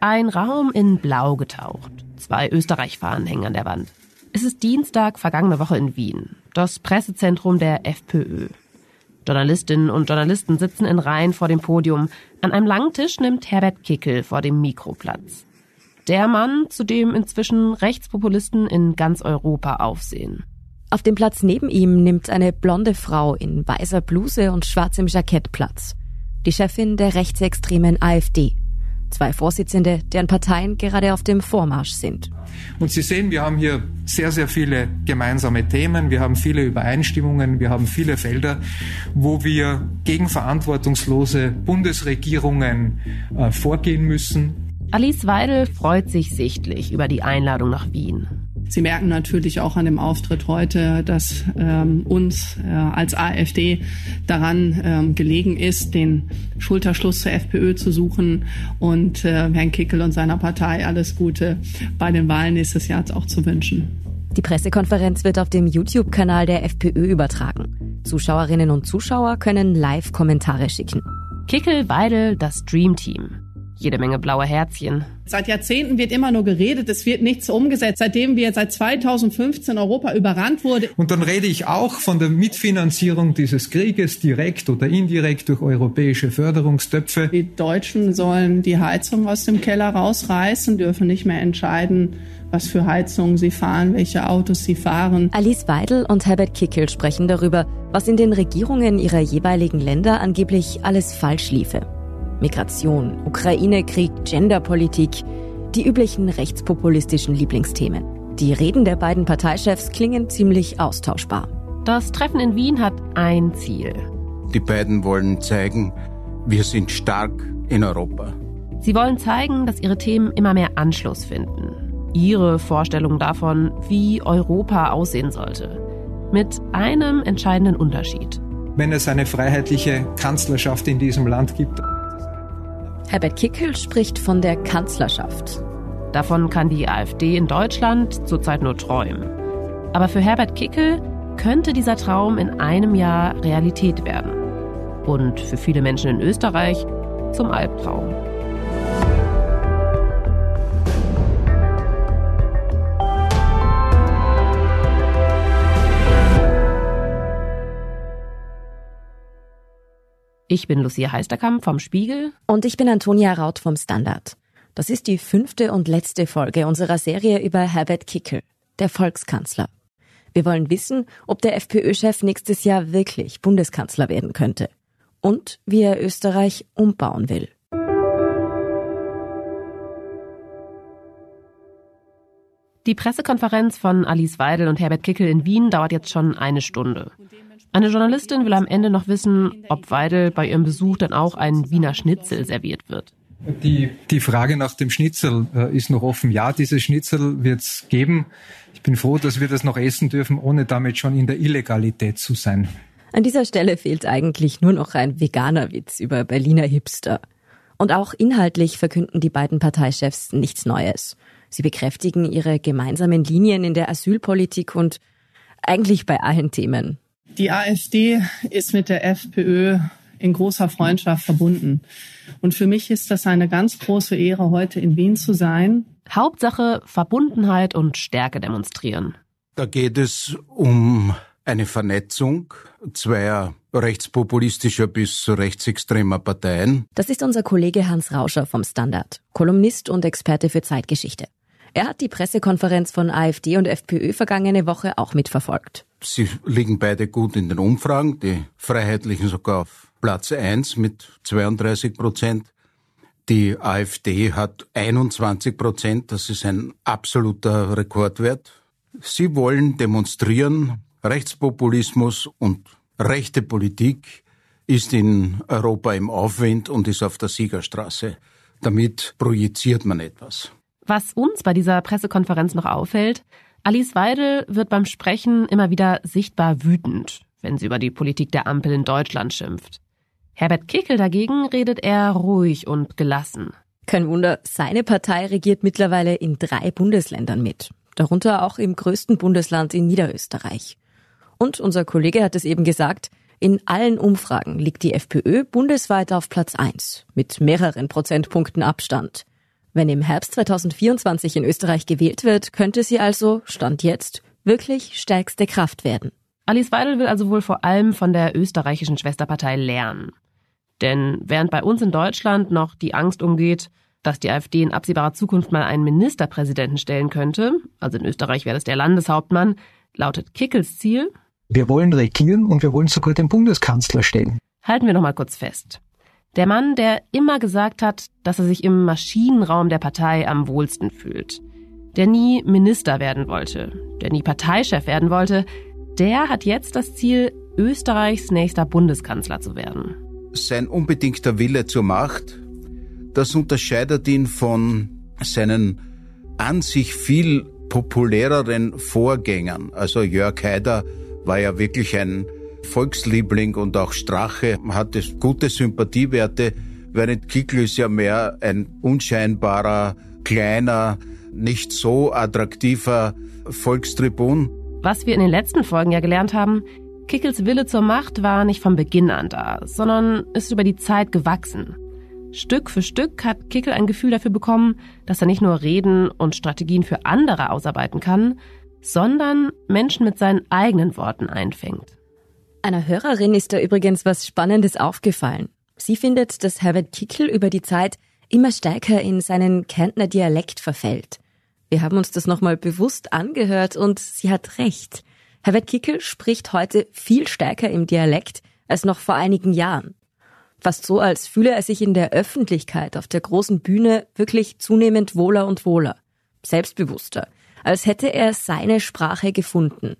Ein Raum in Blau getaucht. Zwei Österreich-Fahnen hängen an der Wand. Es ist Dienstag vergangene Woche in Wien, das Pressezentrum der FPÖ. Journalistinnen und Journalisten sitzen in Reihen vor dem Podium. An einem langen Tisch nimmt Herbert Kickel vor dem Mikro Platz. Der Mann, zu dem inzwischen Rechtspopulisten in ganz Europa aufsehen. Auf dem Platz neben ihm nimmt eine blonde Frau in weißer Bluse und schwarzem Jackett Platz. Die Chefin der rechtsextremen AfD. Zwei Vorsitzende, deren Parteien gerade auf dem Vormarsch sind. Und Sie sehen, wir haben hier sehr, sehr viele gemeinsame Themen, wir haben viele Übereinstimmungen, wir haben viele Felder, wo wir gegen verantwortungslose Bundesregierungen äh, vorgehen müssen. Alice Weidel freut sich sichtlich über die Einladung nach Wien. Sie merken natürlich auch an dem Auftritt heute, dass ähm, uns äh, als AfD daran ähm, gelegen ist, den Schulterschluss zur FPÖ zu suchen und äh, Herrn Kickel und seiner Partei alles Gute bei den Wahlen nächstes Jahr auch zu wünschen. Die Pressekonferenz wird auf dem YouTube-Kanal der FPÖ übertragen. Zuschauerinnen und Zuschauer können Live-Kommentare schicken. Kickel, Weidel, das Dream Team jede Menge blaue Herzchen. Seit Jahrzehnten wird immer nur geredet, es wird nichts umgesetzt, seitdem wir seit 2015 Europa überrannt wurde. Und dann rede ich auch von der Mitfinanzierung dieses Krieges direkt oder indirekt durch europäische Förderungstöpfe. Die Deutschen sollen die Heizung aus dem Keller rausreißen, dürfen nicht mehr entscheiden, was für Heizungen sie fahren, welche Autos sie fahren. Alice Weidel und Herbert Kickel sprechen darüber, was in den Regierungen ihrer jeweiligen Länder angeblich alles falsch liefe. Migration, Ukraine-Krieg, Genderpolitik, die üblichen rechtspopulistischen Lieblingsthemen. Die Reden der beiden Parteichefs klingen ziemlich austauschbar. Das Treffen in Wien hat ein Ziel. Die beiden wollen zeigen, wir sind stark in Europa. Sie wollen zeigen, dass ihre Themen immer mehr Anschluss finden. Ihre Vorstellung davon, wie Europa aussehen sollte. Mit einem entscheidenden Unterschied. Wenn es eine freiheitliche Kanzlerschaft in diesem Land gibt, Herbert Kickel spricht von der Kanzlerschaft. Davon kann die AfD in Deutschland zurzeit nur träumen. Aber für Herbert Kickel könnte dieser Traum in einem Jahr Realität werden. Und für viele Menschen in Österreich zum Albtraum. Ich bin Lucia Heisterkamp vom Spiegel. Und ich bin Antonia Raut vom Standard. Das ist die fünfte und letzte Folge unserer Serie über Herbert Kickel, der Volkskanzler. Wir wollen wissen, ob der FPÖ-Chef nächstes Jahr wirklich Bundeskanzler werden könnte. Und wie er Österreich umbauen will. Die Pressekonferenz von Alice Weidel und Herbert Kickel in Wien dauert jetzt schon eine Stunde. Eine Journalistin will am Ende noch wissen, ob Weidel bei ihrem Besuch dann auch ein Wiener Schnitzel serviert wird. Die, die Frage nach dem Schnitzel äh, ist noch offen. Ja, dieses Schnitzel wird es geben. Ich bin froh, dass wir das noch essen dürfen, ohne damit schon in der Illegalität zu sein. An dieser Stelle fehlt eigentlich nur noch ein veganer Witz über Berliner Hipster. Und auch inhaltlich verkünden die beiden Parteichefs nichts Neues. Sie bekräftigen ihre gemeinsamen Linien in der Asylpolitik und eigentlich bei allen Themen. Die AfD ist mit der FPÖ in großer Freundschaft verbunden. Und für mich ist das eine ganz große Ehre, heute in Wien zu sein. Hauptsache Verbundenheit und Stärke demonstrieren. Da geht es um eine Vernetzung zweier rechtspopulistischer bis rechtsextremer Parteien. Das ist unser Kollege Hans Rauscher vom Standard, Kolumnist und Experte für Zeitgeschichte. Er hat die Pressekonferenz von AfD und FPÖ vergangene Woche auch mitverfolgt. Sie liegen beide gut in den Umfragen, die Freiheitlichen sogar auf Platz 1 mit 32 Prozent. Die AfD hat 21 Prozent, das ist ein absoluter Rekordwert. Sie wollen demonstrieren, Rechtspopulismus und rechte Politik ist in Europa im Aufwind und ist auf der Siegerstraße. Damit projiziert man etwas. Was uns bei dieser Pressekonferenz noch auffällt, Alice Weidel wird beim Sprechen immer wieder sichtbar wütend, wenn sie über die Politik der Ampel in Deutschland schimpft. Herbert Kickel dagegen redet eher ruhig und gelassen. Kein Wunder, seine Partei regiert mittlerweile in drei Bundesländern mit, darunter auch im größten Bundesland in Niederösterreich. Und unser Kollege hat es eben gesagt, in allen Umfragen liegt die FPÖ bundesweit auf Platz eins mit mehreren Prozentpunkten Abstand. Wenn im Herbst 2024 in Österreich gewählt wird, könnte sie also, Stand jetzt, wirklich stärkste Kraft werden. Alice Weidel will also wohl vor allem von der österreichischen Schwesterpartei lernen. Denn während bei uns in Deutschland noch die Angst umgeht, dass die AfD in absehbarer Zukunft mal einen Ministerpräsidenten stellen könnte, also in Österreich wäre das der Landeshauptmann, lautet Kickels Ziel. Wir wollen regieren und wir wollen sogar den Bundeskanzler stellen. Halten wir noch mal kurz fest. Der Mann, der immer gesagt hat, dass er sich im Maschinenraum der Partei am wohlsten fühlt. Der nie Minister werden wollte, der nie Parteichef werden wollte, der hat jetzt das Ziel, Österreichs nächster Bundeskanzler zu werden. Sein unbedingter Wille zur Macht, das unterscheidet ihn von seinen an sich viel populäreren Vorgängern. Also Jörg Haider war ja wirklich ein Volksliebling und auch Strache hatte gute Sympathiewerte, während Kickl ist ja mehr ein unscheinbarer, kleiner, nicht so attraktiver Volkstribun. Was wir in den letzten Folgen ja gelernt haben, Kickels Wille zur Macht war nicht von Beginn an da, sondern ist über die Zeit gewachsen. Stück für Stück hat Kickel ein Gefühl dafür bekommen, dass er nicht nur Reden und Strategien für andere ausarbeiten kann, sondern Menschen mit seinen eigenen Worten einfängt. Einer Hörerin ist da übrigens was Spannendes aufgefallen. Sie findet, dass Herbert Kickel über die Zeit immer stärker in seinen Kärntner Dialekt verfällt. Wir haben uns das nochmal bewusst angehört und sie hat recht. Herbert Kickel spricht heute viel stärker im Dialekt als noch vor einigen Jahren. Fast so, als fühle er sich in der Öffentlichkeit auf der großen Bühne wirklich zunehmend wohler und wohler, selbstbewusster, als hätte er seine Sprache gefunden.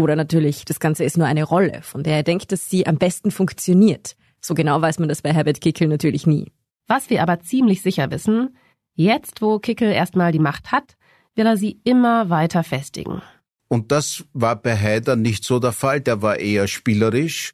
Oder natürlich, das Ganze ist nur eine Rolle, von der er denkt, dass sie am besten funktioniert. So genau weiß man das bei Herbert Kickel natürlich nie. Was wir aber ziemlich sicher wissen, jetzt wo Kickel erstmal die Macht hat, will er sie immer weiter festigen. Und das war bei Haider nicht so der Fall. Der war eher spielerisch.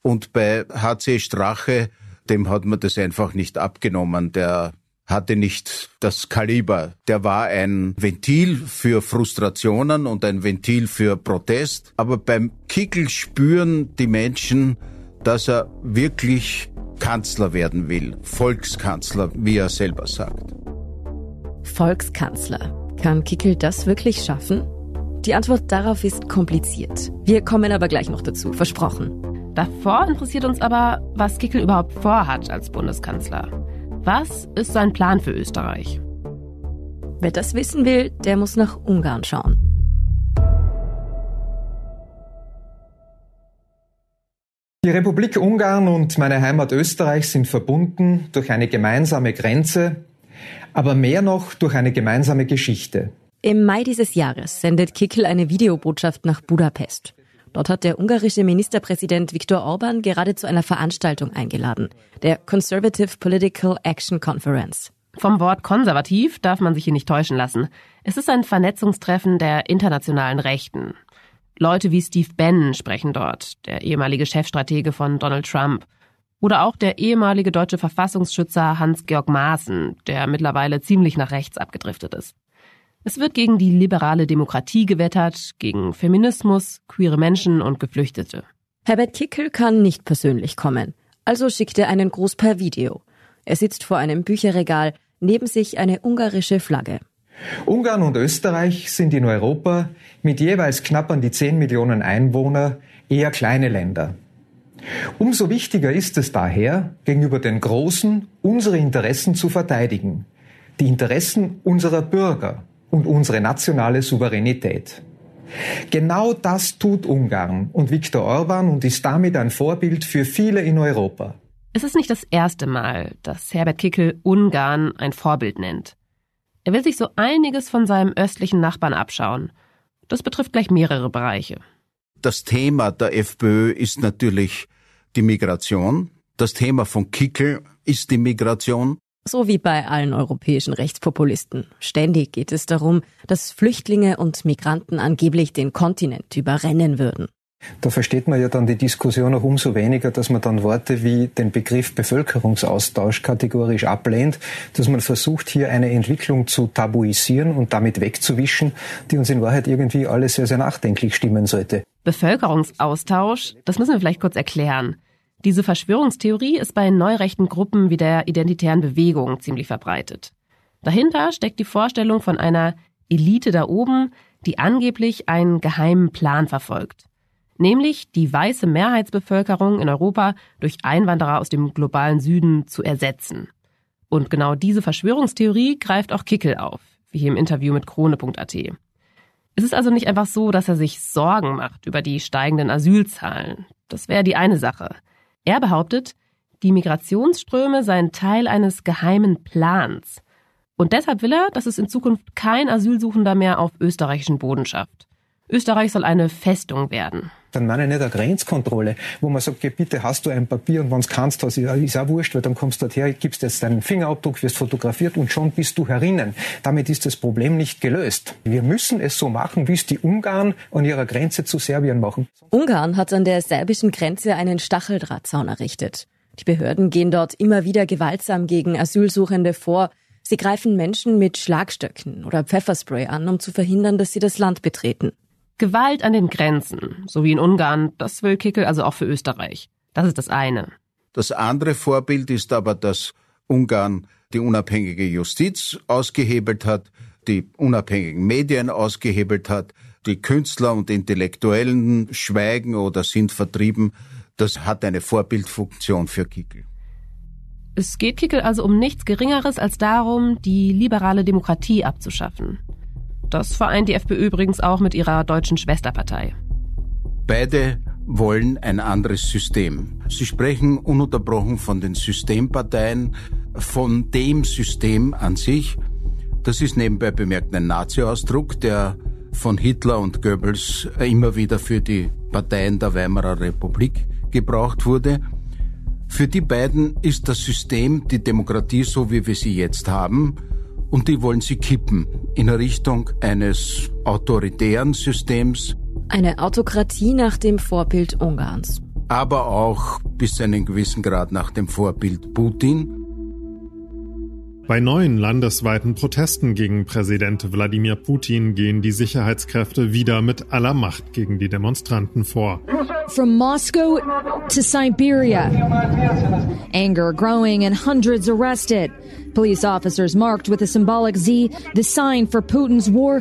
Und bei HC Strache, dem hat man das einfach nicht abgenommen. Der hatte nicht das Kaliber. Der war ein Ventil für Frustrationen und ein Ventil für Protest. Aber beim Kickel spüren die Menschen, dass er wirklich Kanzler werden will. Volkskanzler, wie er selber sagt. Volkskanzler. Kann Kickel das wirklich schaffen? Die Antwort darauf ist kompliziert. Wir kommen aber gleich noch dazu, versprochen. Davor interessiert uns aber, was Kickel überhaupt vorhat als Bundeskanzler. Was ist sein Plan für Österreich? Wer das wissen will, der muss nach Ungarn schauen. Die Republik Ungarn und meine Heimat Österreich sind verbunden durch eine gemeinsame Grenze, aber mehr noch durch eine gemeinsame Geschichte. Im Mai dieses Jahres sendet Kickel eine Videobotschaft nach Budapest. Dort hat der ungarische Ministerpräsident Viktor Orban gerade zu einer Veranstaltung eingeladen, der Conservative Political Action Conference. Vom Wort konservativ darf man sich hier nicht täuschen lassen. Es ist ein Vernetzungstreffen der internationalen Rechten. Leute wie Steve Bannon sprechen dort, der ehemalige Chefstratege von Donald Trump. Oder auch der ehemalige deutsche Verfassungsschützer Hans-Georg Maaßen, der mittlerweile ziemlich nach rechts abgedriftet ist. Es wird gegen die liberale Demokratie gewettert, gegen Feminismus, queere Menschen und Geflüchtete. Herbert Kickel kann nicht persönlich kommen, also schickt er einen Gruß per Video. Er sitzt vor einem Bücherregal, neben sich eine ungarische Flagge. Ungarn und Österreich sind in Europa mit jeweils knapp an die 10 Millionen Einwohner eher kleine Länder. Umso wichtiger ist es daher, gegenüber den Großen unsere Interessen zu verteidigen, die Interessen unserer Bürger und unsere nationale Souveränität. Genau das tut Ungarn und Viktor Orban und ist damit ein Vorbild für viele in Europa. Es ist nicht das erste Mal, dass Herbert Kickel Ungarn ein Vorbild nennt. Er will sich so einiges von seinem östlichen Nachbarn abschauen. Das betrifft gleich mehrere Bereiche. Das Thema der FPÖ ist natürlich die Migration. Das Thema von Kickel ist die Migration. So wie bei allen europäischen Rechtspopulisten. Ständig geht es darum, dass Flüchtlinge und Migranten angeblich den Kontinent überrennen würden. Da versteht man ja dann die Diskussion auch umso weniger, dass man dann Worte wie den Begriff Bevölkerungsaustausch kategorisch ablehnt, dass man versucht, hier eine Entwicklung zu tabuisieren und damit wegzuwischen, die uns in Wahrheit irgendwie alle sehr, sehr nachdenklich stimmen sollte. Bevölkerungsaustausch, das müssen wir vielleicht kurz erklären. Diese Verschwörungstheorie ist bei neurechten Gruppen wie der Identitären Bewegung ziemlich verbreitet. Dahinter steckt die Vorstellung von einer Elite da oben, die angeblich einen geheimen Plan verfolgt. Nämlich die weiße Mehrheitsbevölkerung in Europa durch Einwanderer aus dem globalen Süden zu ersetzen. Und genau diese Verschwörungstheorie greift auch Kickel auf, wie hier im Interview mit Krone.at. Es ist also nicht einfach so, dass er sich Sorgen macht über die steigenden Asylzahlen. Das wäre die eine Sache. Er behauptet, die Migrationsströme seien Teil eines geheimen Plans. Und deshalb will er, dass es in Zukunft kein Asylsuchender mehr auf österreichischen Boden schafft. Österreich soll eine Festung werden. Dann meine ich nicht eine Grenzkontrolle, wo man sagt, bitte hast du ein Papier und wenn es kannst, hast, ist auch wurscht, weil dann kommst du dorthin, gibst jetzt deinen Fingerabdruck, wirst fotografiert und schon bist du herinnen. Damit ist das Problem nicht gelöst. Wir müssen es so machen, wie es die Ungarn an ihrer Grenze zu Serbien machen. Ungarn hat an der serbischen Grenze einen Stacheldrahtzaun errichtet. Die Behörden gehen dort immer wieder gewaltsam gegen Asylsuchende vor. Sie greifen Menschen mit Schlagstöcken oder Pfefferspray an, um zu verhindern, dass sie das Land betreten. Gewalt an den Grenzen, so wie in Ungarn, das will Kickel also auch für Österreich. Das ist das eine. Das andere Vorbild ist aber, dass Ungarn die unabhängige Justiz ausgehebelt hat, die unabhängigen Medien ausgehebelt hat, die Künstler und Intellektuellen schweigen oder sind vertrieben. Das hat eine Vorbildfunktion für Kickel. Es geht Kickel also um nichts Geringeres als darum, die liberale Demokratie abzuschaffen. Das vereint die FPÖ übrigens auch mit ihrer deutschen Schwesterpartei. Beide wollen ein anderes System. Sie sprechen ununterbrochen von den Systemparteien, von dem System an sich. Das ist nebenbei bemerkt ein Nazi-Ausdruck, der von Hitler und Goebbels immer wieder für die Parteien der Weimarer Republik gebraucht wurde. Für die beiden ist das System die Demokratie so, wie wir sie jetzt haben, und die wollen sie kippen in Richtung eines autoritären Systems. Eine Autokratie nach dem Vorbild Ungarns. Aber auch bis zu einem gewissen Grad nach dem Vorbild Putin. Bei neuen landesweiten Protesten gegen Präsident Wladimir Putin gehen die Sicherheitskräfte wieder mit aller Macht gegen die Demonstranten vor. From Moscow to Siberia. Anger growing and hundreds arrested. Police officers marked with a symbolic Z, the sign for Putin's war,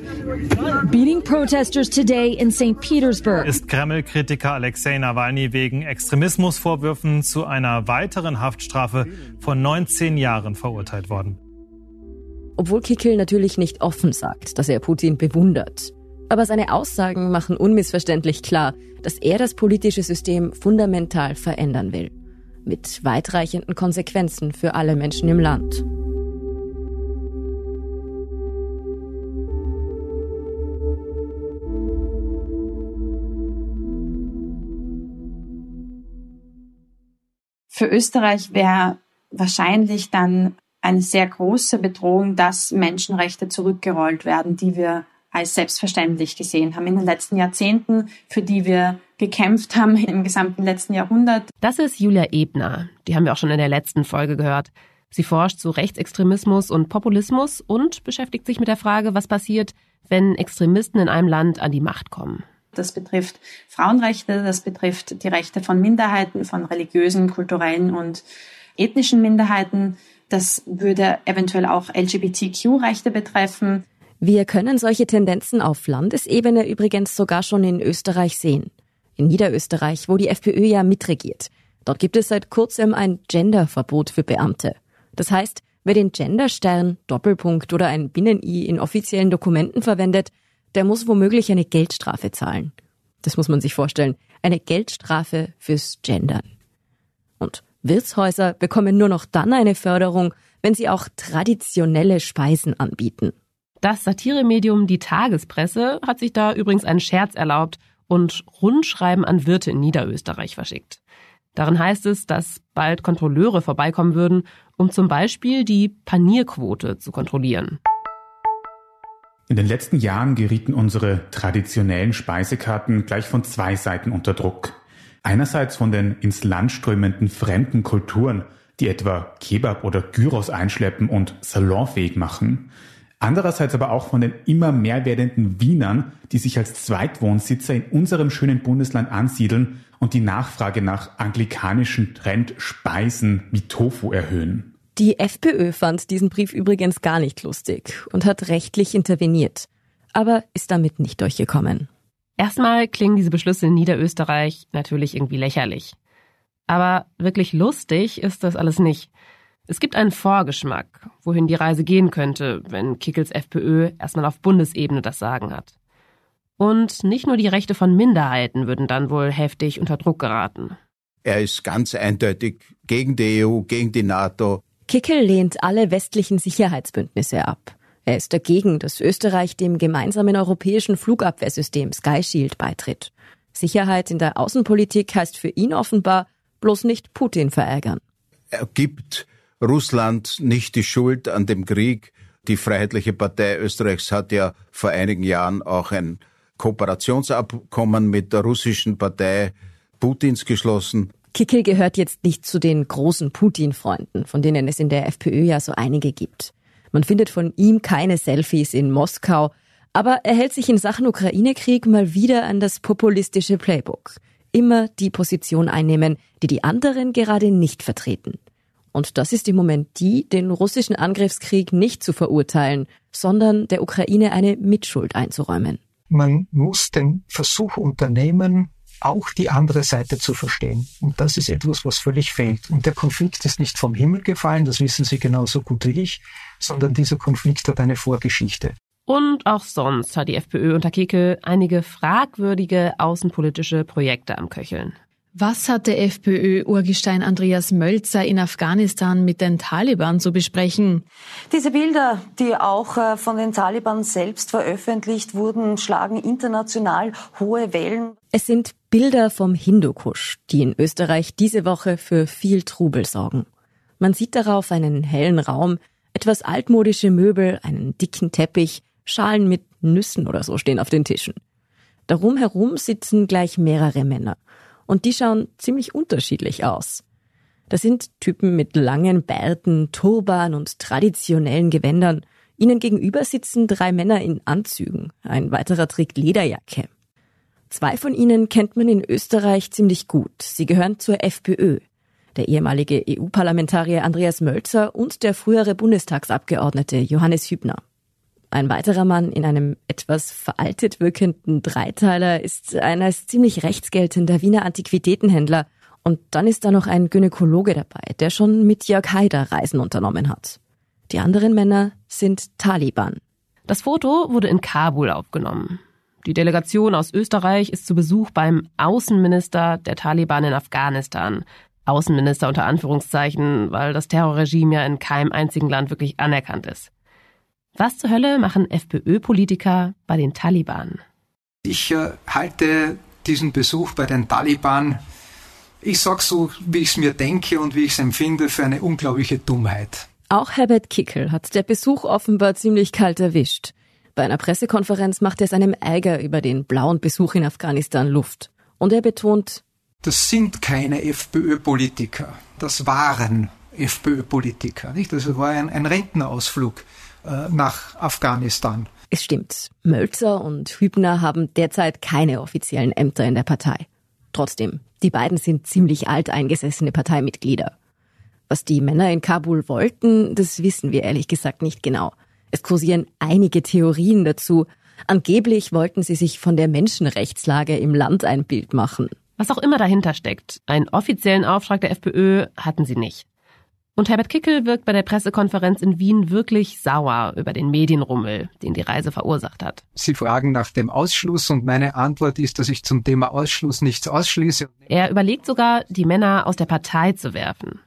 beating protesters today in St. Petersburg. Ist Kreml-Kritiker Alexei Nawalny wegen Extremismusvorwürfen zu einer weiteren Haftstrafe von 19 Jahren verurteilt worden. Obwohl Kickel natürlich nicht offen sagt, dass er Putin bewundert. Aber seine Aussagen machen unmissverständlich klar, dass er das politische System fundamental verändern will. Mit weitreichenden Konsequenzen für alle Menschen im Land. Für Österreich wäre wahrscheinlich dann eine sehr große Bedrohung, dass Menschenrechte zurückgerollt werden, die wir als selbstverständlich gesehen haben in den letzten Jahrzehnten, für die wir gekämpft haben im gesamten letzten Jahrhundert. Das ist Julia Ebner. Die haben wir auch schon in der letzten Folge gehört. Sie forscht zu Rechtsextremismus und Populismus und beschäftigt sich mit der Frage, was passiert, wenn Extremisten in einem Land an die Macht kommen. Das betrifft Frauenrechte, das betrifft die Rechte von Minderheiten, von religiösen, kulturellen und ethnischen Minderheiten. Das würde eventuell auch LGBTQ-Rechte betreffen. Wir können solche Tendenzen auf Landesebene übrigens sogar schon in Österreich sehen. In Niederösterreich, wo die FPÖ ja mitregiert. Dort gibt es seit kurzem ein Genderverbot für Beamte. Das heißt, wer den Genderstern, Doppelpunkt oder ein Binnen-I in offiziellen Dokumenten verwendet, der muss womöglich eine Geldstrafe zahlen. Das muss man sich vorstellen. Eine Geldstrafe fürs Gendern. Und Wirtshäuser bekommen nur noch dann eine Förderung, wenn sie auch traditionelle Speisen anbieten. Das Satiremedium Die Tagespresse hat sich da übrigens einen Scherz erlaubt und Rundschreiben an Wirte in Niederösterreich verschickt. Darin heißt es, dass bald Kontrolleure vorbeikommen würden, um zum Beispiel die Panierquote zu kontrollieren. In den letzten Jahren gerieten unsere traditionellen Speisekarten gleich von zwei Seiten unter Druck. Einerseits von den ins Land strömenden fremden Kulturen, die etwa Kebab oder Gyros einschleppen und salonfähig machen. Andererseits aber auch von den immer mehr werdenden Wienern, die sich als Zweitwohnsitzer in unserem schönen Bundesland ansiedeln und die Nachfrage nach anglikanischen Trendspeisen wie Tofu erhöhen. Die FPÖ fand diesen Brief übrigens gar nicht lustig und hat rechtlich interveniert, aber ist damit nicht durchgekommen. Erstmal klingen diese Beschlüsse in Niederösterreich natürlich irgendwie lächerlich. Aber wirklich lustig ist das alles nicht. Es gibt einen Vorgeschmack, wohin die Reise gehen könnte, wenn Kickels FPÖ erstmal auf Bundesebene das Sagen hat. Und nicht nur die Rechte von Minderheiten würden dann wohl heftig unter Druck geraten. Er ist ganz eindeutig gegen die EU, gegen die NATO. Kickel lehnt alle westlichen Sicherheitsbündnisse ab. Er ist dagegen, dass Österreich dem gemeinsamen europäischen Flugabwehrsystem Sky Shield beitritt. Sicherheit in der Außenpolitik heißt für ihn offenbar bloß nicht Putin verärgern. Er gibt Russland nicht die Schuld an dem Krieg. Die Freiheitliche Partei Österreichs hat ja vor einigen Jahren auch ein Kooperationsabkommen mit der russischen Partei Putins geschlossen. Kickel gehört jetzt nicht zu den großen Putin-Freunden, von denen es in der FPÖ ja so einige gibt. Man findet von ihm keine Selfies in Moskau, aber er hält sich in Sachen Ukraine-Krieg mal wieder an das populistische Playbook. Immer die Position einnehmen, die die anderen gerade nicht vertreten. Und das ist im Moment die, den russischen Angriffskrieg nicht zu verurteilen, sondern der Ukraine eine Mitschuld einzuräumen. Man muss den Versuch unternehmen, auch die andere Seite zu verstehen. Und das ist etwas, was völlig fehlt. Und der Konflikt ist nicht vom Himmel gefallen, das wissen Sie genauso gut wie ich, sondern dieser Konflikt hat eine Vorgeschichte. Und auch sonst hat die FPÖ unter Keke einige fragwürdige außenpolitische Projekte am Köcheln. Was hat der FPÖ-Urgestein Andreas Mölzer in Afghanistan mit den Taliban zu besprechen? Diese Bilder, die auch äh, von den Taliban selbst veröffentlicht wurden, schlagen international hohe Wellen. Es sind Bilder vom Hindukusch, die in Österreich diese Woche für viel Trubel sorgen. Man sieht darauf einen hellen Raum, etwas altmodische Möbel, einen dicken Teppich, Schalen mit Nüssen oder so stehen auf den Tischen. Darum herum sitzen gleich mehrere Männer und die schauen ziemlich unterschiedlich aus. Das sind Typen mit langen Bärten, Turban und traditionellen Gewändern. Ihnen gegenüber sitzen drei Männer in Anzügen. Ein weiterer trägt Lederjacke. Zwei von ihnen kennt man in Österreich ziemlich gut. Sie gehören zur FPÖ. Der ehemalige EU-Parlamentarier Andreas Mölzer und der frühere Bundestagsabgeordnete Johannes Hübner. Ein weiterer Mann in einem etwas veraltet wirkenden Dreiteiler ist ein als ziemlich rechtsgeltender Wiener Antiquitätenhändler. Und dann ist da noch ein Gynäkologe dabei, der schon mit Jörg Haider Reisen unternommen hat. Die anderen Männer sind Taliban. Das Foto wurde in Kabul aufgenommen. Die Delegation aus Österreich ist zu Besuch beim Außenminister der Taliban in Afghanistan. Außenminister unter Anführungszeichen, weil das Terrorregime ja in keinem einzigen Land wirklich anerkannt ist. Was zur Hölle machen FPÖ-Politiker bei den Taliban? Ich äh, halte diesen Besuch bei den Taliban, ich sag so, wie ich es mir denke und wie ich es empfinde, für eine unglaubliche Dummheit. Auch Herbert Kickel hat der Besuch offenbar ziemlich kalt erwischt. Bei einer Pressekonferenz macht er seinem Ärger über den blauen Besuch in Afghanistan Luft. Und er betont, das sind keine FPÖ-Politiker. Das waren FPÖ-Politiker. Das war ein, ein Rentnerausflug. Äh, nach Afghanistan. Es stimmt. Mölzer und Hübner haben derzeit keine offiziellen Ämter in der Partei. Trotzdem, die beiden sind ziemlich alt eingesessene Parteimitglieder. Was die Männer in Kabul wollten, das wissen wir ehrlich gesagt nicht genau. Es kursieren einige Theorien dazu. Angeblich wollten sie sich von der Menschenrechtslage im Land ein Bild machen. Was auch immer dahinter steckt, einen offiziellen Auftrag der FPÖ hatten sie nicht. Und Herbert Kickel wirkt bei der Pressekonferenz in Wien wirklich sauer über den Medienrummel, den die Reise verursacht hat. Sie fragen nach dem Ausschluss und meine Antwort ist, dass ich zum Thema Ausschluss nichts ausschließe. Er überlegt sogar, die Männer aus der Partei zu werfen.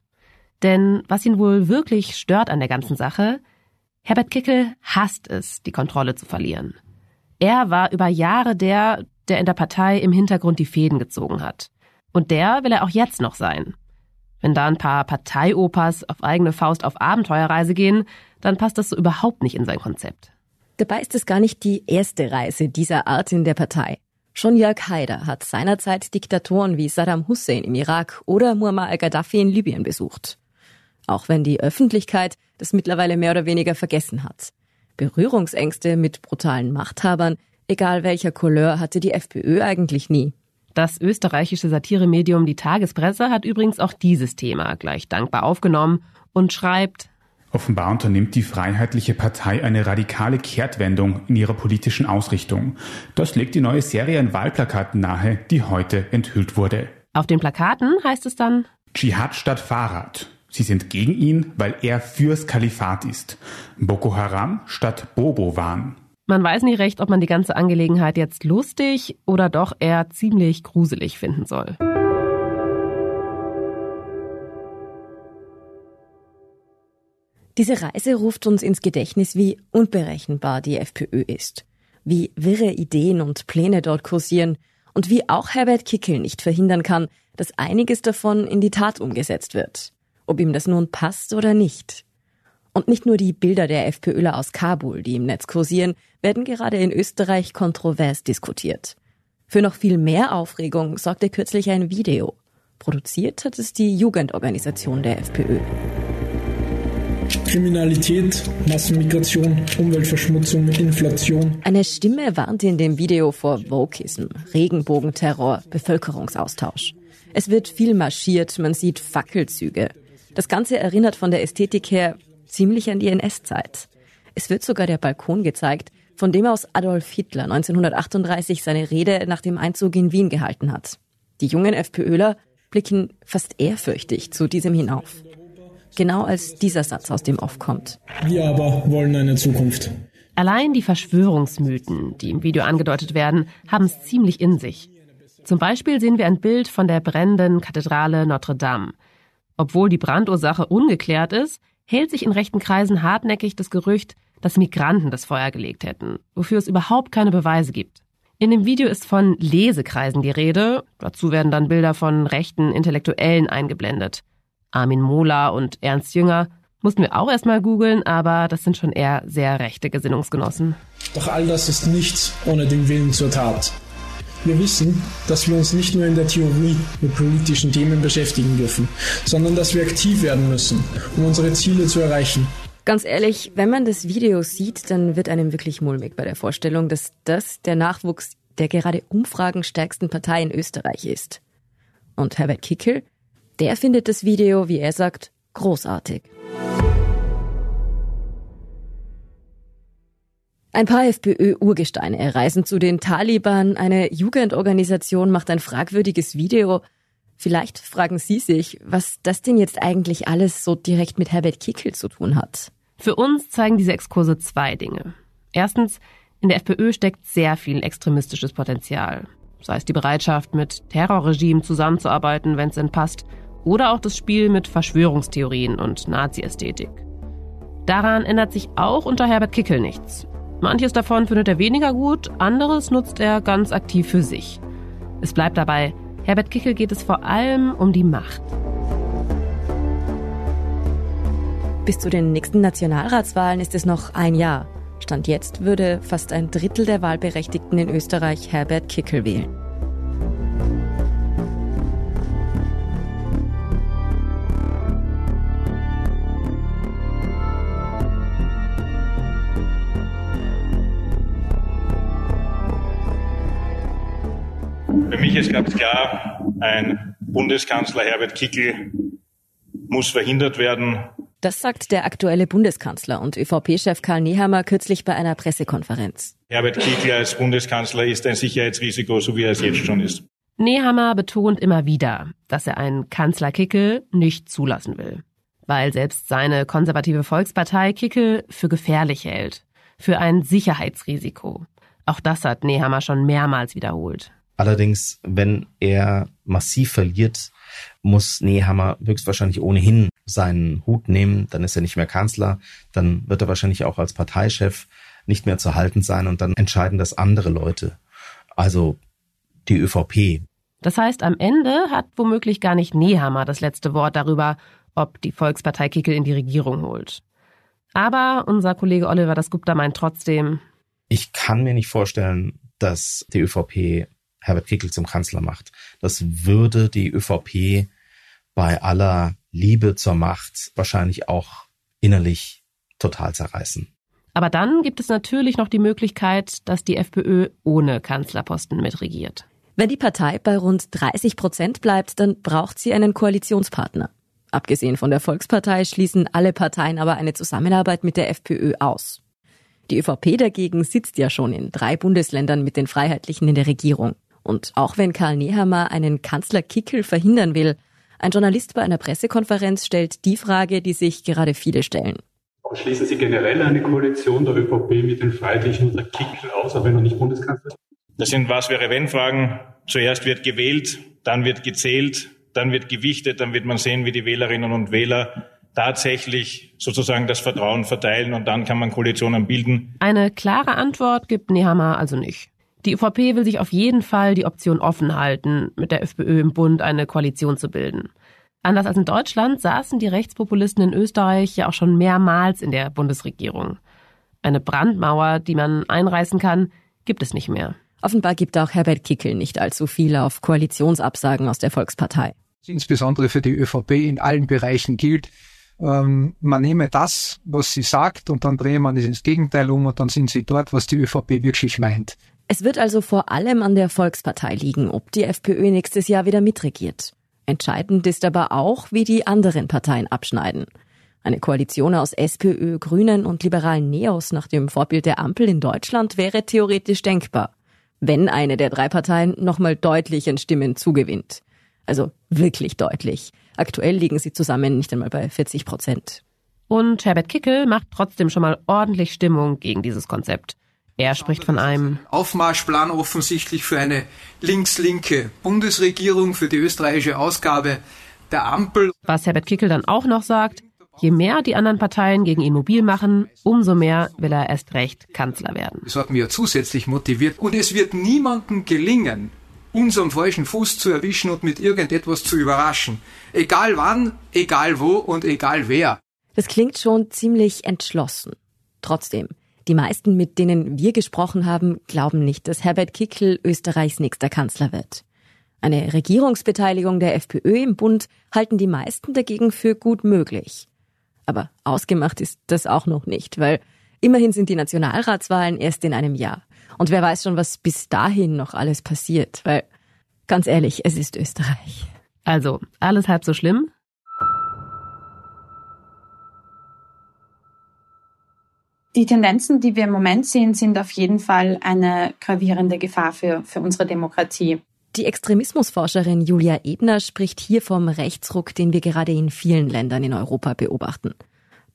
Denn was ihn wohl wirklich stört an der ganzen Sache, Herbert Kickel hasst es, die Kontrolle zu verlieren. Er war über Jahre der, der in der Partei im Hintergrund die Fäden gezogen hat. Und der will er auch jetzt noch sein. Wenn da ein paar Parteiopas auf eigene Faust auf Abenteuerreise gehen, dann passt das so überhaupt nicht in sein Konzept. Dabei ist es gar nicht die erste Reise dieser Art in der Partei. Schon Jörg Haider hat seinerzeit Diktatoren wie Saddam Hussein im Irak oder Muammar al-Gaddafi in Libyen besucht. Auch wenn die Öffentlichkeit das mittlerweile mehr oder weniger vergessen hat. Berührungsängste mit brutalen Machthabern, egal welcher Couleur, hatte die FPÖ eigentlich nie. Das österreichische Satiremedium Die Tagespresse hat übrigens auch dieses Thema gleich dankbar aufgenommen und schreibt, Offenbar unternimmt die Freiheitliche Partei eine radikale Kehrtwendung in ihrer politischen Ausrichtung. Das legt die neue Serie an Wahlplakaten nahe, die heute enthüllt wurde. Auf den Plakaten heißt es dann Dschihad statt Fahrrad. Sie sind gegen ihn, weil er fürs Kalifat ist. Boko Haram statt Bobo waren. Man weiß nicht recht, ob man die ganze Angelegenheit jetzt lustig oder doch eher ziemlich gruselig finden soll. Diese Reise ruft uns ins Gedächtnis, wie unberechenbar die FPÖ ist, wie wirre Ideen und Pläne dort kursieren und wie auch Herbert Kickel nicht verhindern kann, dass einiges davon in die Tat umgesetzt wird, ob ihm das nun passt oder nicht. Und nicht nur die Bilder der FPÖler aus Kabul, die im Netz kursieren, werden gerade in Österreich kontrovers diskutiert. Für noch viel mehr Aufregung sorgte kürzlich ein Video. Produziert hat es die Jugendorganisation der FPÖ. Kriminalität, Massenmigration, Umweltverschmutzung, Inflation. Eine Stimme warnte in dem Video vor Vokism, Regenbogenterror, Bevölkerungsaustausch. Es wird viel marschiert, man sieht Fackelzüge. Das Ganze erinnert von der Ästhetik her ziemlich an die NS-Zeit. Es wird sogar der Balkon gezeigt, von dem aus Adolf Hitler 1938 seine Rede nach dem Einzug in Wien gehalten hat. Die jungen FPÖler blicken fast ehrfürchtig zu diesem hinauf. Genau als dieser Satz aus dem Off kommt. Wir aber wollen eine Zukunft. Allein die Verschwörungsmythen, die im Video angedeutet werden, haben es ziemlich in sich. Zum Beispiel sehen wir ein Bild von der brennenden Kathedrale Notre Dame. Obwohl die Brandursache ungeklärt ist, hält sich in rechten Kreisen hartnäckig das Gerücht, dass Migranten das Feuer gelegt hätten, wofür es überhaupt keine Beweise gibt. In dem Video ist von Lesekreisen die Rede, dazu werden dann Bilder von rechten Intellektuellen eingeblendet. Armin Mohler und Ernst Jünger mussten wir auch erstmal googeln, aber das sind schon eher sehr rechte Gesinnungsgenossen. Doch all das ist nichts ohne den Willen zur Tat. Wir wissen, dass wir uns nicht nur in der Theorie mit politischen Themen beschäftigen dürfen, sondern dass wir aktiv werden müssen, um unsere Ziele zu erreichen. Ganz ehrlich, wenn man das Video sieht, dann wird einem wirklich mulmig bei der Vorstellung, dass das der Nachwuchs der gerade umfragenstärksten Partei in Österreich ist. Und Herbert Kickel, der findet das Video, wie er sagt, großartig. Ein paar FPÖ-Urgesteine reisen zu den Taliban. Eine Jugendorganisation macht ein fragwürdiges Video. Vielleicht fragen Sie sich, was das denn jetzt eigentlich alles so direkt mit Herbert Kickel zu tun hat. Für uns zeigen diese Exkurse zwei Dinge. Erstens, in der FPÖ steckt sehr viel extremistisches Potenzial. Sei es die Bereitschaft, mit Terrorregimen zusammenzuarbeiten, wenn es denn passt, oder auch das Spiel mit Verschwörungstheorien und Nazi-Ästhetik. Daran ändert sich auch unter Herbert Kickel nichts. Manches davon findet er weniger gut, anderes nutzt er ganz aktiv für sich. Es bleibt dabei, Herbert Kickel geht es vor allem um die Macht. Bis zu den nächsten Nationalratswahlen ist es noch ein Jahr. Stand jetzt würde fast ein Drittel der Wahlberechtigten in Österreich Herbert Kickel wählen. Für mich ist ganz klar, ein Bundeskanzler Herbert Kickl muss verhindert werden. Das sagt der aktuelle Bundeskanzler und ÖVP-Chef Karl Nehammer kürzlich bei einer Pressekonferenz. Herbert Kickl als Bundeskanzler ist ein Sicherheitsrisiko, so wie er es jetzt schon ist. Nehammer betont immer wieder, dass er einen Kanzler Kickel nicht zulassen will, weil selbst seine konservative Volkspartei Kickel für gefährlich hält, für ein Sicherheitsrisiko. Auch das hat Nehammer schon mehrmals wiederholt. Allerdings, wenn er massiv verliert, muss Nehammer höchstwahrscheinlich ohnehin seinen Hut nehmen. Dann ist er nicht mehr Kanzler. Dann wird er wahrscheinlich auch als Parteichef nicht mehr zu halten sein und dann entscheiden das andere Leute. Also die ÖVP. Das heißt, am Ende hat womöglich gar nicht Nehammer das letzte Wort darüber, ob die Volkspartei Kickel in die Regierung holt. Aber unser Kollege Oliver Dasgupta meint trotzdem, ich kann mir nicht vorstellen, dass die ÖVP Herbert Kickl zum Kanzler macht. Das würde die ÖVP bei aller Liebe zur Macht wahrscheinlich auch innerlich total zerreißen. Aber dann gibt es natürlich noch die Möglichkeit, dass die FPÖ ohne Kanzlerposten mitregiert. Wenn die Partei bei rund 30 Prozent bleibt, dann braucht sie einen Koalitionspartner. Abgesehen von der Volkspartei schließen alle Parteien aber eine Zusammenarbeit mit der FPÖ aus. Die ÖVP dagegen sitzt ja schon in drei Bundesländern mit den Freiheitlichen in der Regierung. Und auch wenn Karl Nehammer einen Kanzler Kickel verhindern will, ein Journalist bei einer Pressekonferenz stellt die Frage, die sich gerade viele stellen. Schließen Sie generell eine Koalition der ÖVP mit den Freiheitlichen unter Kickel aus, auch wenn er nicht Bundeskanzler ist? Das sind Was wäre wenn Fragen. Zuerst wird gewählt, dann wird gezählt, dann wird gewichtet, dann wird man sehen, wie die Wählerinnen und Wähler tatsächlich sozusagen das Vertrauen verteilen und dann kann man Koalitionen bilden. Eine klare Antwort gibt Nehammer also nicht. Die ÖVP will sich auf jeden Fall die Option offen halten, mit der FPÖ im Bund eine Koalition zu bilden. Anders als in Deutschland saßen die Rechtspopulisten in Österreich ja auch schon mehrmals in der Bundesregierung. Eine Brandmauer, die man einreißen kann, gibt es nicht mehr. Offenbar gibt auch Herbert Kickel nicht allzu viel auf Koalitionsabsagen aus der Volkspartei. Insbesondere für die ÖVP in allen Bereichen gilt, ähm, man nehme das, was sie sagt, und dann drehe man es ins Gegenteil um und dann sind sie dort, was die ÖVP wirklich meint. Es wird also vor allem an der Volkspartei liegen, ob die FPÖ nächstes Jahr wieder mitregiert. Entscheidend ist aber auch, wie die anderen Parteien abschneiden. Eine Koalition aus SPÖ, Grünen und liberalen Neos nach dem Vorbild der Ampel in Deutschland wäre theoretisch denkbar, wenn eine der drei Parteien nochmal deutlich in Stimmen zugewinnt. Also wirklich deutlich. Aktuell liegen sie zusammen nicht einmal bei 40 Prozent. Und Herbert Kickel macht trotzdem schon mal ordentlich Stimmung gegen dieses Konzept. Er spricht von einem Aufmarschplan offensichtlich für eine links-linke Bundesregierung, für die österreichische Ausgabe der Ampel. Was Herbert Kickel dann auch noch sagt, je mehr die anderen Parteien gegen ihn mobil machen, umso mehr will er erst recht Kanzler werden. Das hat mich ja zusätzlich motiviert. Und es wird niemandem gelingen, uns am falschen Fuß zu erwischen und mit irgendetwas zu überraschen. Egal wann, egal wo und egal wer. Das klingt schon ziemlich entschlossen. Trotzdem, die meisten, mit denen wir gesprochen haben, glauben nicht, dass Herbert Kickl Österreichs nächster Kanzler wird. Eine Regierungsbeteiligung der FPÖ im Bund halten die meisten dagegen für gut möglich. Aber ausgemacht ist das auch noch nicht, weil immerhin sind die Nationalratswahlen erst in einem Jahr. Und wer weiß schon, was bis dahin noch alles passiert, weil ganz ehrlich, es ist Österreich. Also, alles halb so schlimm? Die Tendenzen, die wir im Moment sehen, sind auf jeden Fall eine gravierende Gefahr für, für unsere Demokratie. Die Extremismusforscherin Julia Ebner spricht hier vom Rechtsruck, den wir gerade in vielen Ländern in Europa beobachten.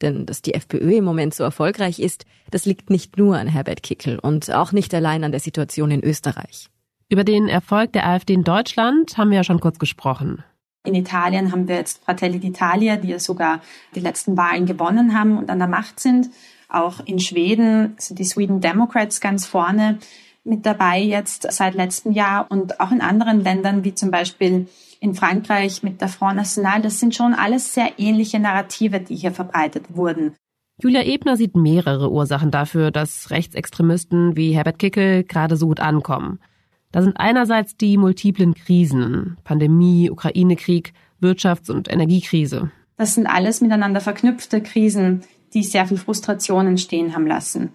Denn dass die FPÖ im Moment so erfolgreich ist, das liegt nicht nur an Herbert Kickel und auch nicht allein an der Situation in Österreich. Über den Erfolg der AfD in Deutschland haben wir ja schon kurz gesprochen. In Italien haben wir jetzt Fratelli d'Italia, die ja sogar die letzten Wahlen gewonnen haben und an der Macht sind. Auch in Schweden sind die Sweden Democrats ganz vorne mit dabei jetzt seit letztem Jahr und auch in anderen Ländern wie zum Beispiel in Frankreich mit der Front National. Das sind schon alles sehr ähnliche Narrative, die hier verbreitet wurden. Julia Ebner sieht mehrere Ursachen dafür, dass Rechtsextremisten wie Herbert Kickel gerade so gut ankommen. Da sind einerseits die multiplen Krisen, Pandemie, Ukraine-Krieg, Wirtschafts- und Energiekrise. Das sind alles miteinander verknüpfte Krisen, die sehr viel Frustration entstehen haben lassen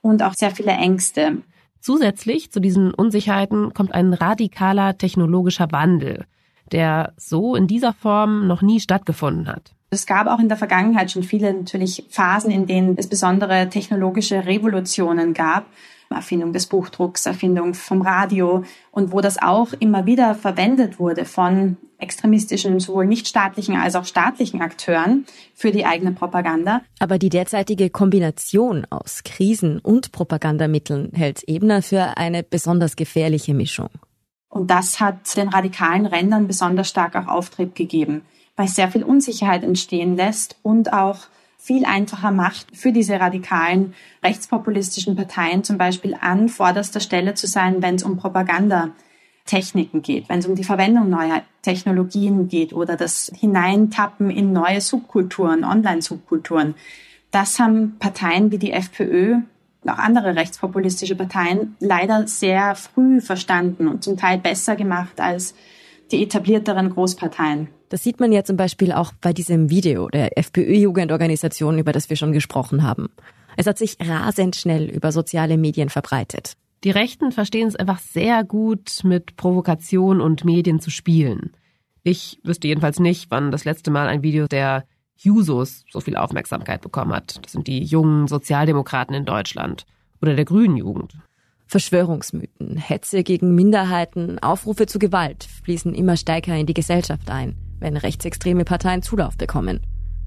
und auch sehr viele Ängste. Zusätzlich zu diesen Unsicherheiten kommt ein radikaler technologischer Wandel, der so in dieser Form noch nie stattgefunden hat. Es gab auch in der Vergangenheit schon viele natürlich Phasen, in denen es besondere technologische Revolutionen gab. Erfindung des Buchdrucks, Erfindung vom Radio und wo das auch immer wieder verwendet wurde von extremistischen, sowohl nichtstaatlichen als auch staatlichen Akteuren für die eigene Propaganda. Aber die derzeitige Kombination aus Krisen und Propagandamitteln hält Ebner für eine besonders gefährliche Mischung. Und das hat den radikalen Rändern besonders stark auch Auftrieb gegeben, weil sehr viel Unsicherheit entstehen lässt und auch viel einfacher macht, für diese radikalen rechtspopulistischen Parteien zum Beispiel an vorderster Stelle zu sein, wenn es um Propagandatechniken geht, wenn es um die Verwendung neuer Technologien geht oder das Hineintappen in neue Subkulturen, Online-Subkulturen. Das haben Parteien wie die FPÖ und auch andere rechtspopulistische Parteien leider sehr früh verstanden und zum Teil besser gemacht als die etablierteren Großparteien. Das sieht man ja zum Beispiel auch bei diesem Video der FPÖ-Jugendorganisation, über das wir schon gesprochen haben. Es hat sich rasend schnell über soziale Medien verbreitet. Die Rechten verstehen es einfach sehr gut, mit Provokation und Medien zu spielen. Ich wüsste jedenfalls nicht, wann das letzte Mal ein Video der Jusos so viel Aufmerksamkeit bekommen hat. Das sind die jungen Sozialdemokraten in Deutschland oder der Grünen Jugend. Verschwörungsmythen, Hetze gegen Minderheiten, Aufrufe zu Gewalt fließen immer stärker in die Gesellschaft ein, wenn rechtsextreme Parteien Zulauf bekommen.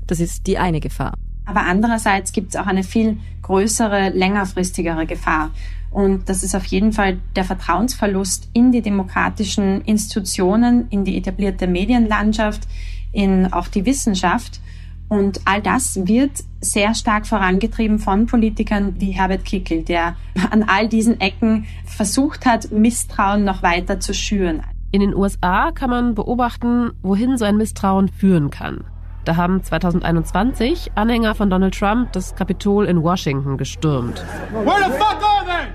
Das ist die eine Gefahr. Aber andererseits gibt es auch eine viel größere, längerfristigere Gefahr. Und das ist auf jeden Fall der Vertrauensverlust in die demokratischen Institutionen, in die etablierte Medienlandschaft, in auch die Wissenschaft. Und all das wird sehr stark vorangetrieben von Politikern wie Herbert Kickel, der an all diesen Ecken versucht hat, Misstrauen noch weiter zu schüren. In den USA kann man beobachten, wohin so ein Misstrauen führen kann. Da haben 2021 Anhänger von Donald Trump das Kapitol in Washington gestürmt. Where the fuck are they?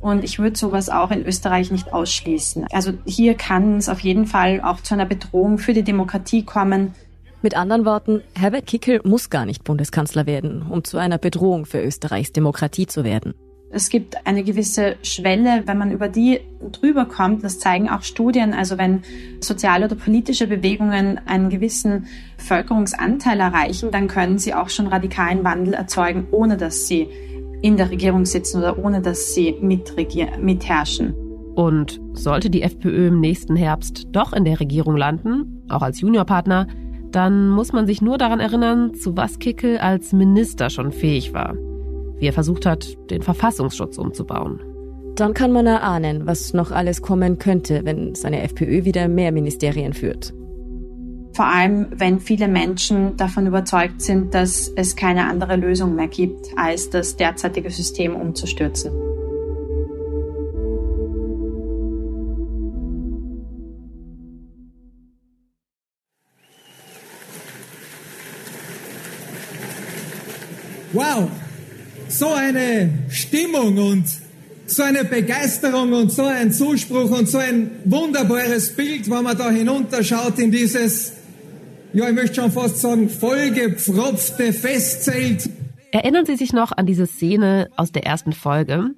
Und ich würde sowas auch in Österreich nicht ausschließen. Also hier kann es auf jeden Fall auch zu einer Bedrohung für die Demokratie kommen. Mit anderen Worten, Herbert Kickel muss gar nicht Bundeskanzler werden, um zu einer Bedrohung für Österreichs Demokratie zu werden. Es gibt eine gewisse Schwelle, wenn man über die drüber kommt, das zeigen auch Studien, also wenn soziale oder politische Bewegungen einen gewissen Bevölkerungsanteil erreichen, dann können sie auch schon radikalen Wandel erzeugen, ohne dass sie in der Regierung sitzen oder ohne dass sie mitherrschen. Und sollte die FPÖ im nächsten Herbst doch in der Regierung landen, auch als Juniorpartner, dann muss man sich nur daran erinnern, zu was Kickel als Minister schon fähig war. Wie er versucht hat, den Verfassungsschutz umzubauen. Dann kann man erahnen, was noch alles kommen könnte, wenn seine FPÖ wieder mehr Ministerien führt. Vor allem, wenn viele Menschen davon überzeugt sind, dass es keine andere Lösung mehr gibt, als das derzeitige System umzustürzen. Wow, so eine Stimmung und so eine Begeisterung und so ein Zuspruch und so ein wunderbares Bild, wenn man da hinunterschaut in dieses ja, ich möchte schon fast sagen, vollgepfropfte Festzelt. Erinnern Sie sich noch an diese Szene aus der ersten Folge?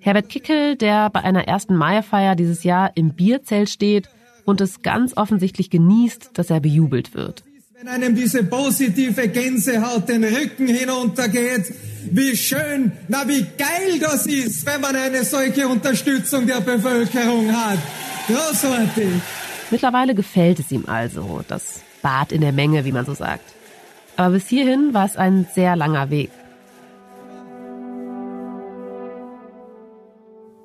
Herbert Kickel, der bei einer ersten Maifeier dieses Jahr im Bierzelt steht und es ganz offensichtlich genießt, dass er bejubelt wird. Wenn einem diese positive Gänsehaut den Rücken hinuntergeht, wie schön, na wie geil das ist, wenn man eine solche Unterstützung der Bevölkerung hat. Großartig. Mittlerweile gefällt es ihm also, dass Bad in der Menge, wie man so sagt. Aber bis hierhin war es ein sehr langer Weg.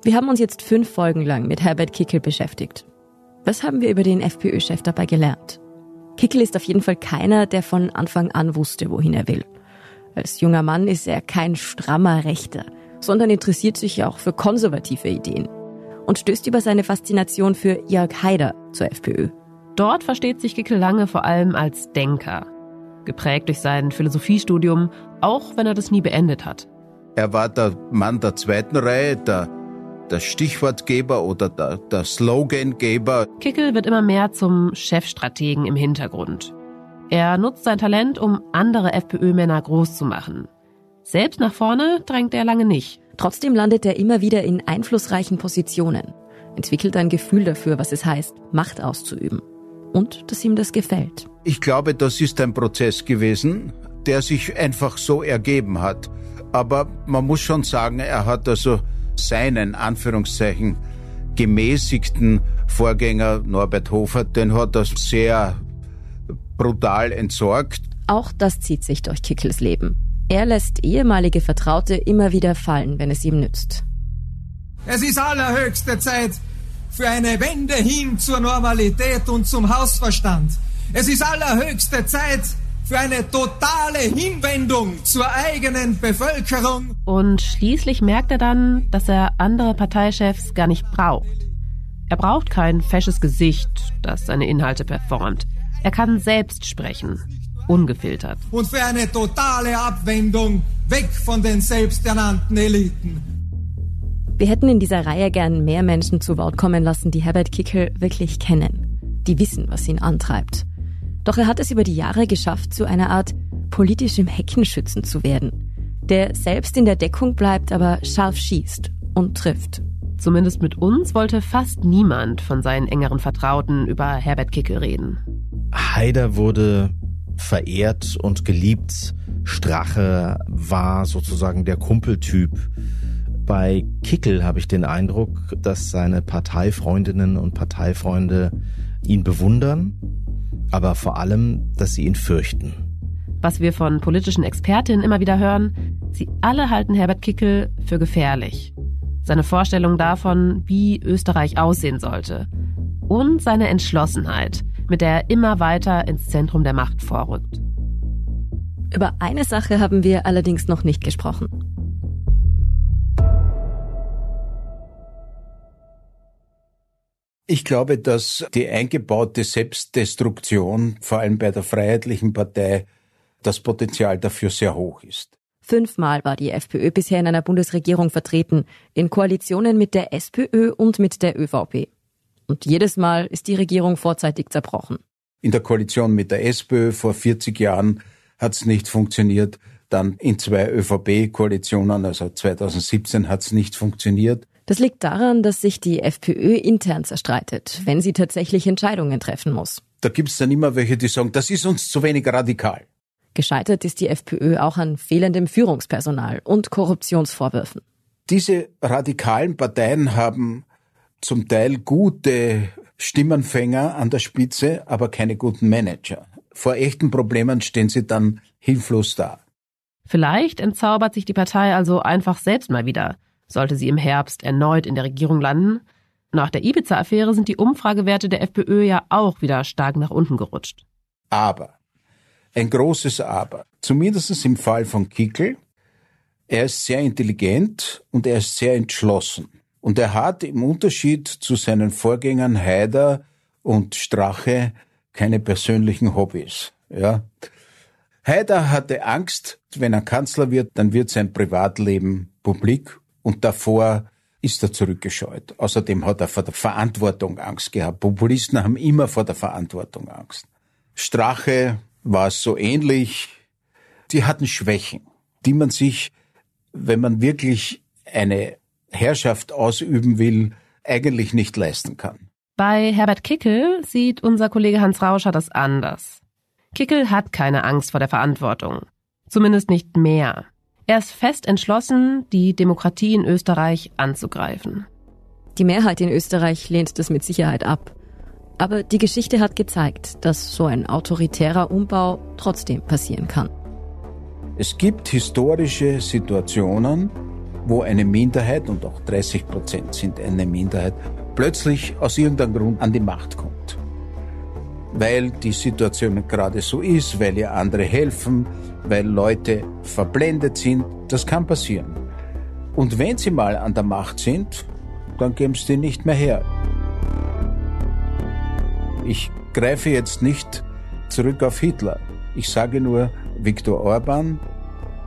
Wir haben uns jetzt fünf Folgen lang mit Herbert Kickel beschäftigt. Was haben wir über den FPÖ-Chef dabei gelernt? Kickel ist auf jeden Fall keiner, der von Anfang an wusste, wohin er will. Als junger Mann ist er kein strammer Rechter, sondern interessiert sich auch für konservative Ideen und stößt über seine Faszination für Jörg Haider zur FPÖ. Dort versteht sich Gickel lange vor allem als Denker, geprägt durch sein Philosophiestudium, auch wenn er das nie beendet hat. Er war der Mann der zweiten Reihe, der, der Stichwortgeber oder der, der Slogangeber. Kickel wird immer mehr zum Chefstrategen im Hintergrund. Er nutzt sein Talent, um andere FPÖ-Männer groß zu machen. Selbst nach vorne drängt er lange nicht. Trotzdem landet er immer wieder in einflussreichen Positionen, entwickelt ein Gefühl dafür, was es heißt, Macht auszuüben und dass ihm das gefällt. Ich glaube, das ist ein Prozess gewesen, der sich einfach so ergeben hat. Aber man muss schon sagen, er hat also seinen Anführungszeichen gemäßigten Vorgänger Norbert Hofer, den hat er sehr brutal entsorgt. Auch das zieht sich durch Kickels Leben. Er lässt ehemalige Vertraute immer wieder fallen, wenn es ihm nützt. Es ist allerhöchste Zeit, für eine Wende hin zur Normalität und zum Hausverstand. Es ist allerhöchste Zeit für eine totale Hinwendung zur eigenen Bevölkerung. Und schließlich merkt er dann, dass er andere Parteichefs gar nicht braucht. Er braucht kein fesches Gesicht, das seine Inhalte performt. Er kann selbst sprechen, ungefiltert. Und für eine totale Abwendung weg von den selbsternannten Eliten. Wir hätten in dieser Reihe gern mehr Menschen zu Wort kommen lassen, die Herbert Kickel wirklich kennen, die wissen, was ihn antreibt. Doch er hat es über die Jahre geschafft, zu einer Art politischem Heckenschützen zu werden, der selbst in der Deckung bleibt, aber scharf schießt und trifft. Zumindest mit uns wollte fast niemand von seinen engeren Vertrauten über Herbert Kickel reden. Haider wurde verehrt und geliebt. Strache war sozusagen der Kumpeltyp. Bei Kickel habe ich den Eindruck, dass seine Parteifreundinnen und Parteifreunde ihn bewundern, aber vor allem, dass sie ihn fürchten. Was wir von politischen Expertinnen immer wieder hören, sie alle halten Herbert Kickel für gefährlich. Seine Vorstellung davon, wie Österreich aussehen sollte. Und seine Entschlossenheit, mit der er immer weiter ins Zentrum der Macht vorrückt. Über eine Sache haben wir allerdings noch nicht gesprochen. Ich glaube, dass die eingebaute Selbstdestruktion, vor allem bei der Freiheitlichen Partei, das Potenzial dafür sehr hoch ist. Fünfmal war die FPÖ bisher in einer Bundesregierung vertreten, in Koalitionen mit der SPÖ und mit der ÖVP. Und jedes Mal ist die Regierung vorzeitig zerbrochen. In der Koalition mit der SPÖ vor 40 Jahren hat es nicht funktioniert. Dann in zwei ÖVP-Koalitionen, also 2017 hat es nicht funktioniert. Das liegt daran, dass sich die FPÖ intern zerstreitet, wenn sie tatsächlich Entscheidungen treffen muss. Da gibt es dann immer welche, die sagen, das ist uns zu wenig radikal. Gescheitert ist die FPÖ auch an fehlendem Führungspersonal und Korruptionsvorwürfen. Diese radikalen Parteien haben zum Teil gute Stimmenfänger an der Spitze, aber keine guten Manager. Vor echten Problemen stehen sie dann hilflos da. Vielleicht entzaubert sich die Partei also einfach selbst mal wieder, sollte sie im Herbst erneut in der Regierung landen. Nach der Ibiza-Affäre sind die Umfragewerte der FPÖ ja auch wieder stark nach unten gerutscht. Aber, ein großes Aber, zumindest im Fall von Kickel, er ist sehr intelligent und er ist sehr entschlossen. Und er hat im Unterschied zu seinen Vorgängern Haider und Strache keine persönlichen Hobbys. Ja. Haider hatte Angst, wenn er Kanzler wird, dann wird sein Privatleben publik und davor ist er zurückgescheut. Außerdem hat er vor der Verantwortung Angst gehabt. Populisten haben immer vor der Verantwortung Angst. Strache war es so ähnlich. Die hatten Schwächen, die man sich, wenn man wirklich eine Herrschaft ausüben will, eigentlich nicht leisten kann. Bei Herbert Kickel sieht unser Kollege Hans Rauscher das anders. Kickel hat keine Angst vor der Verantwortung. Zumindest nicht mehr. Er ist fest entschlossen, die Demokratie in Österreich anzugreifen. Die Mehrheit in Österreich lehnt das mit Sicherheit ab. Aber die Geschichte hat gezeigt, dass so ein autoritärer Umbau trotzdem passieren kann. Es gibt historische Situationen, wo eine Minderheit, und auch 30 Prozent sind eine Minderheit, plötzlich aus irgendeinem Grund an die Macht kommt. Weil die Situation gerade so ist, weil ihr andere helfen, weil Leute verblendet sind, das kann passieren. Und wenn sie mal an der Macht sind, dann geben sie die nicht mehr her. Ich greife jetzt nicht zurück auf Hitler. Ich sage nur Viktor Orban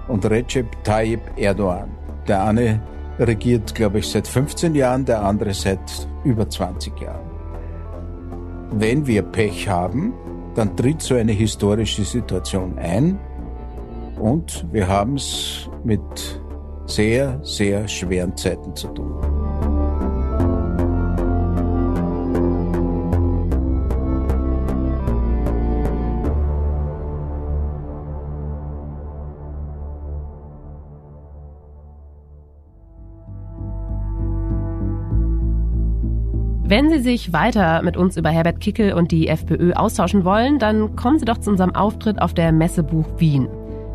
und Recep Tayyip Erdogan. Der eine regiert, glaube ich, seit 15 Jahren, der andere seit über 20 Jahren. Wenn wir Pech haben, dann tritt so eine historische Situation ein und wir haben es mit sehr, sehr schweren Zeiten zu tun. Wenn Sie sich weiter mit uns über Herbert Kickel und die FPÖ austauschen wollen, dann kommen Sie doch zu unserem Auftritt auf der Messebuch Wien.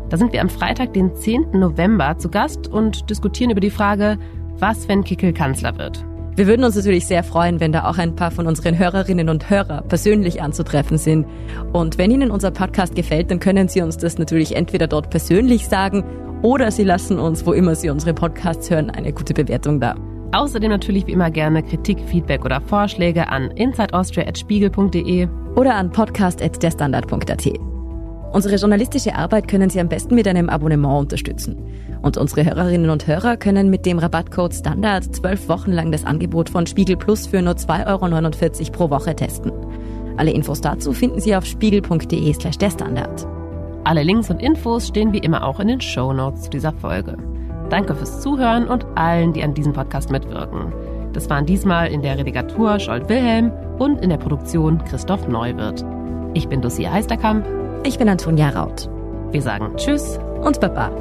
Da sind wir am Freitag, den 10. November, zu Gast und diskutieren über die Frage, was, wenn Kickel Kanzler wird. Wir würden uns natürlich sehr freuen, wenn da auch ein paar von unseren Hörerinnen und Hörer persönlich anzutreffen sind. Und wenn Ihnen unser Podcast gefällt, dann können Sie uns das natürlich entweder dort persönlich sagen oder Sie lassen uns, wo immer Sie unsere Podcasts hören, eine gute Bewertung da. Außerdem natürlich wie immer gerne Kritik, Feedback oder Vorschläge an insideaustria.spiegel.de oder an podcast.derstandard.at. Unsere journalistische Arbeit können Sie am besten mit einem Abonnement unterstützen. Und unsere Hörerinnen und Hörer können mit dem Rabattcode Standard zwölf Wochen lang das Angebot von Spiegel Plus für nur 2,49 Euro pro Woche testen. Alle Infos dazu finden Sie auf spiegel.de slash der Standard. Alle Links und Infos stehen wie immer auch in den Show Notes zu dieser Folge. Danke fürs Zuhören und allen, die an diesem Podcast mitwirken. Das waren diesmal in der Redigatur Scholt Wilhelm und in der Produktion Christoph Neuwirth. Ich bin Lucia Heisterkamp. Ich bin Antonia Raut. Wir sagen Tschüss und Baba.